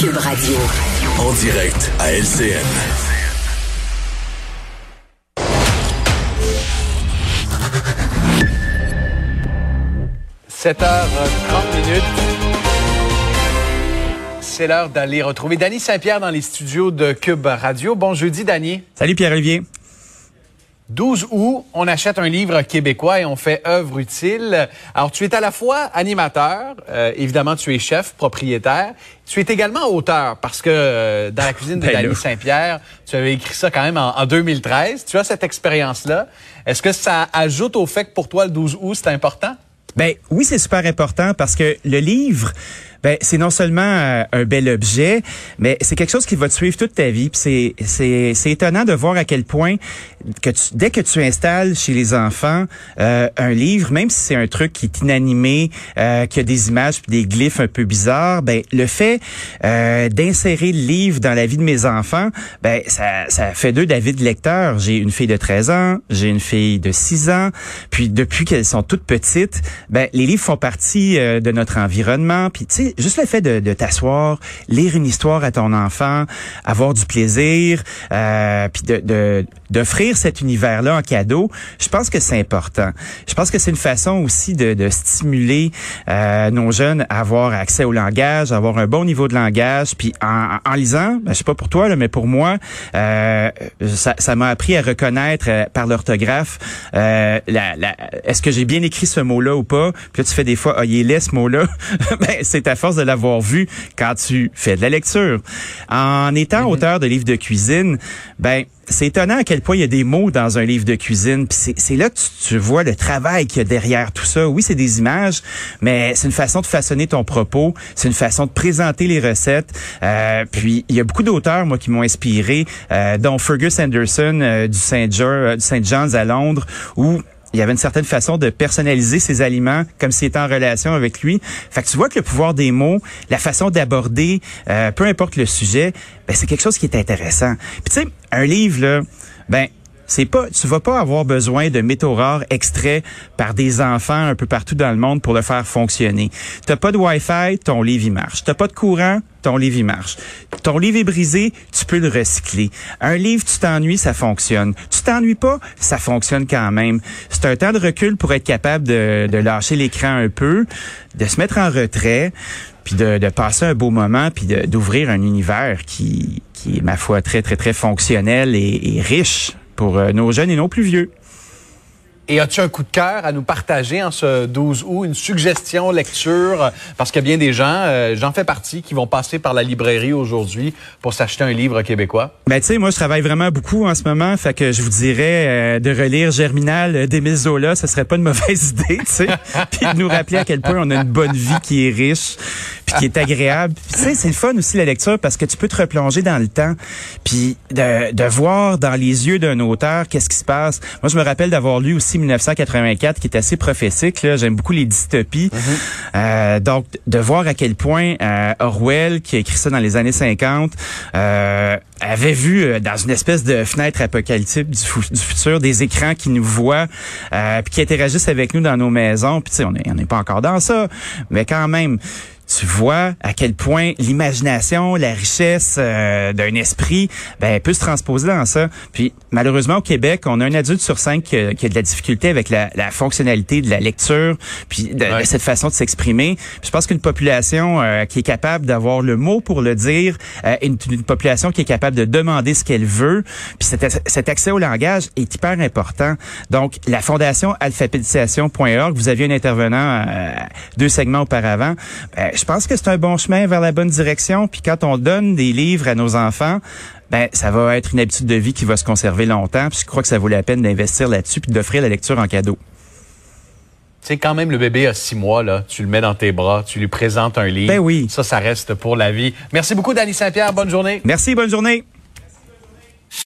Cube Radio. En direct à LCN. 7h30 minutes. C'est l'heure d'aller retrouver Danny Saint-Pierre dans les studios de Cube Radio. Bon jeudi, Danny. Salut Pierre-Olivier. 12 août, on achète un livre québécois et on fait œuvre utile. Alors, tu es à la fois animateur, euh, évidemment, tu es chef, propriétaire. Tu es également auteur parce que euh, dans la cuisine de Ben Danny là. Saint-Pierre, tu avais écrit ça quand même en, en 2013. Tu as cette expérience-là. Est-ce que ça ajoute au fait que pour toi, le 12 août, c'est important? Ben oui, c'est super important parce que le livre, ben c'est non seulement euh, un bel objet, mais c'est quelque chose qui va te suivre toute ta vie. C'est c'est c'est étonnant de voir à quel point que tu, dès que tu installes chez les enfants euh, un livre, même si c'est un truc qui est inanimé, euh, qui a des images puis des glyphes un peu bizarres, ben le fait euh, d'insérer le livre dans la vie de mes enfants, ben ça ça fait d'eux David lecteur. J'ai une fille de 13 ans, j'ai une fille de 6 ans, puis depuis qu'elles sont toutes petites, ben les livres font partie euh, de notre environnement. Puis tu sais, juste le fait de, de t'asseoir, lire une histoire à ton enfant, avoir du plaisir, euh, puis de d'offrir cet univers-là en cadeau, je pense que c'est important. Je pense que c'est une façon aussi de, de stimuler euh, nos jeunes à avoir accès au langage, à avoir un bon niveau de langage. Puis en, en lisant, ben, je sais pas pour toi, là, mais pour moi, euh, ça m'a appris à reconnaître euh, par l'orthographe euh, la, la- est-ce que j'ai bien écrit ce mot-là ou pas? Puis là, tu fais des fois, ah, il est ce mot-là. ben, c'est à force de l'avoir vu quand tu fais de la lecture. En étant auteur de livres de cuisine, ben c'est étonnant à quel point il y a des mots dans un livre de cuisine. Puis c'est, c'est là que tu, tu vois le travail qu'il y a derrière tout ça. Oui, c'est des images, mais c'est une façon de façonner ton propos. C'est une façon de présenter les recettes. Euh, puis il y a beaucoup d'auteurs, moi, qui m'ont inspiré, euh, dont Fergus Anderson euh, du Saint John, du Saint John's à Londres, où il y avait une certaine façon de personnaliser ses aliments comme s'il était en relation avec lui. Fait que tu vois que le pouvoir des mots, la façon d'aborder, euh, peu importe le sujet, ben c'est quelque chose qui est intéressant. Puis tu sais, un livre là, ben c'est pas, tu vas pas avoir besoin de métaux rares extraits par des enfants un peu partout dans le monde pour le faire fonctionner. T'as pas de Wi-Fi, ton livre marche. T'as pas de courant, ton livre marche. Ton livre est brisé, tu peux le recycler. Un livre, tu t'ennuies, ça fonctionne. Tu t'ennuies pas, ça fonctionne quand même. C'est un temps de recul pour être capable de, de lâcher l'écran un peu, de se mettre en retrait, puis de, de passer un beau moment, puis d'ouvrir un univers qui, qui est, ma foi, très, très, très fonctionnel et, et riche pour euh, nos jeunes et nos plus vieux. Et as-tu un coup de cœur à nous partager en ce 12 août, une suggestion lecture? Parce qu'il y a bien des gens, euh, j'en fais partie, qui vont passer par la librairie aujourd'hui pour s'acheter un livre québécois. Ben tu sais, moi je travaille vraiment beaucoup en ce moment, fait que je vous dirais euh, de relire Germinal d'Émile Zola, ce serait pas une mauvaise idée, tu sais, puis de nous rappeler à quel point on a une bonne vie qui est riche, puis qui est agréable. Tu sais, c'est le fun aussi la lecture parce que tu peux te replonger dans le temps, puis de, de voir dans les yeux d'un auteur qu'est-ce qui se passe. Moi je me rappelle d'avoir lu aussi 1984 qui est assez prophétique j'aime beaucoup les dystopies. Euh, donc de voir à quel point euh, Orwell qui a écrit ça dans les années 50 euh, avait vu euh, dans une espèce de fenêtre apocalyptique du, fu- du futur des écrans qui nous voient euh, puis qui interagissent avec nous dans nos maisons puis tu sais on n'est pas encore dans ça mais quand même tu vois à quel point l'imagination, la richesse euh, d'un esprit ben, peut se transposer dans ça. Puis malheureusement au Québec, on a un adulte sur cinq qui, a- qui a de la difficulté avec la, la fonctionnalité de la lecture, puis de, de cette façon de s'exprimer. Je pense qu'une population euh, qui est capable d'avoir le mot pour le dire, euh, une, une population qui est capable de demander ce qu'elle veut, puis cet, cet accès au langage est hyper important. Donc la fondation alphabétisation.org, vous aviez un intervenant euh, deux segments auparavant. Ben, je pense que c'est un bon chemin vers la bonne direction. Puis quand on donne des livres à nos enfants, ben ça va être une habitude de vie qui va se conserver longtemps. Puis je crois que ça vaut la peine d'investir là-dessus puis d'offrir la lecture en cadeau. Tu sais, quand même, le bébé a six mois, là. Tu le mets dans tes bras, tu lui présentes un livre. Ben oui. Ça, ça reste pour la vie. Merci beaucoup, Dani Saint-Pierre. Bonne journée. Merci, bonne journée.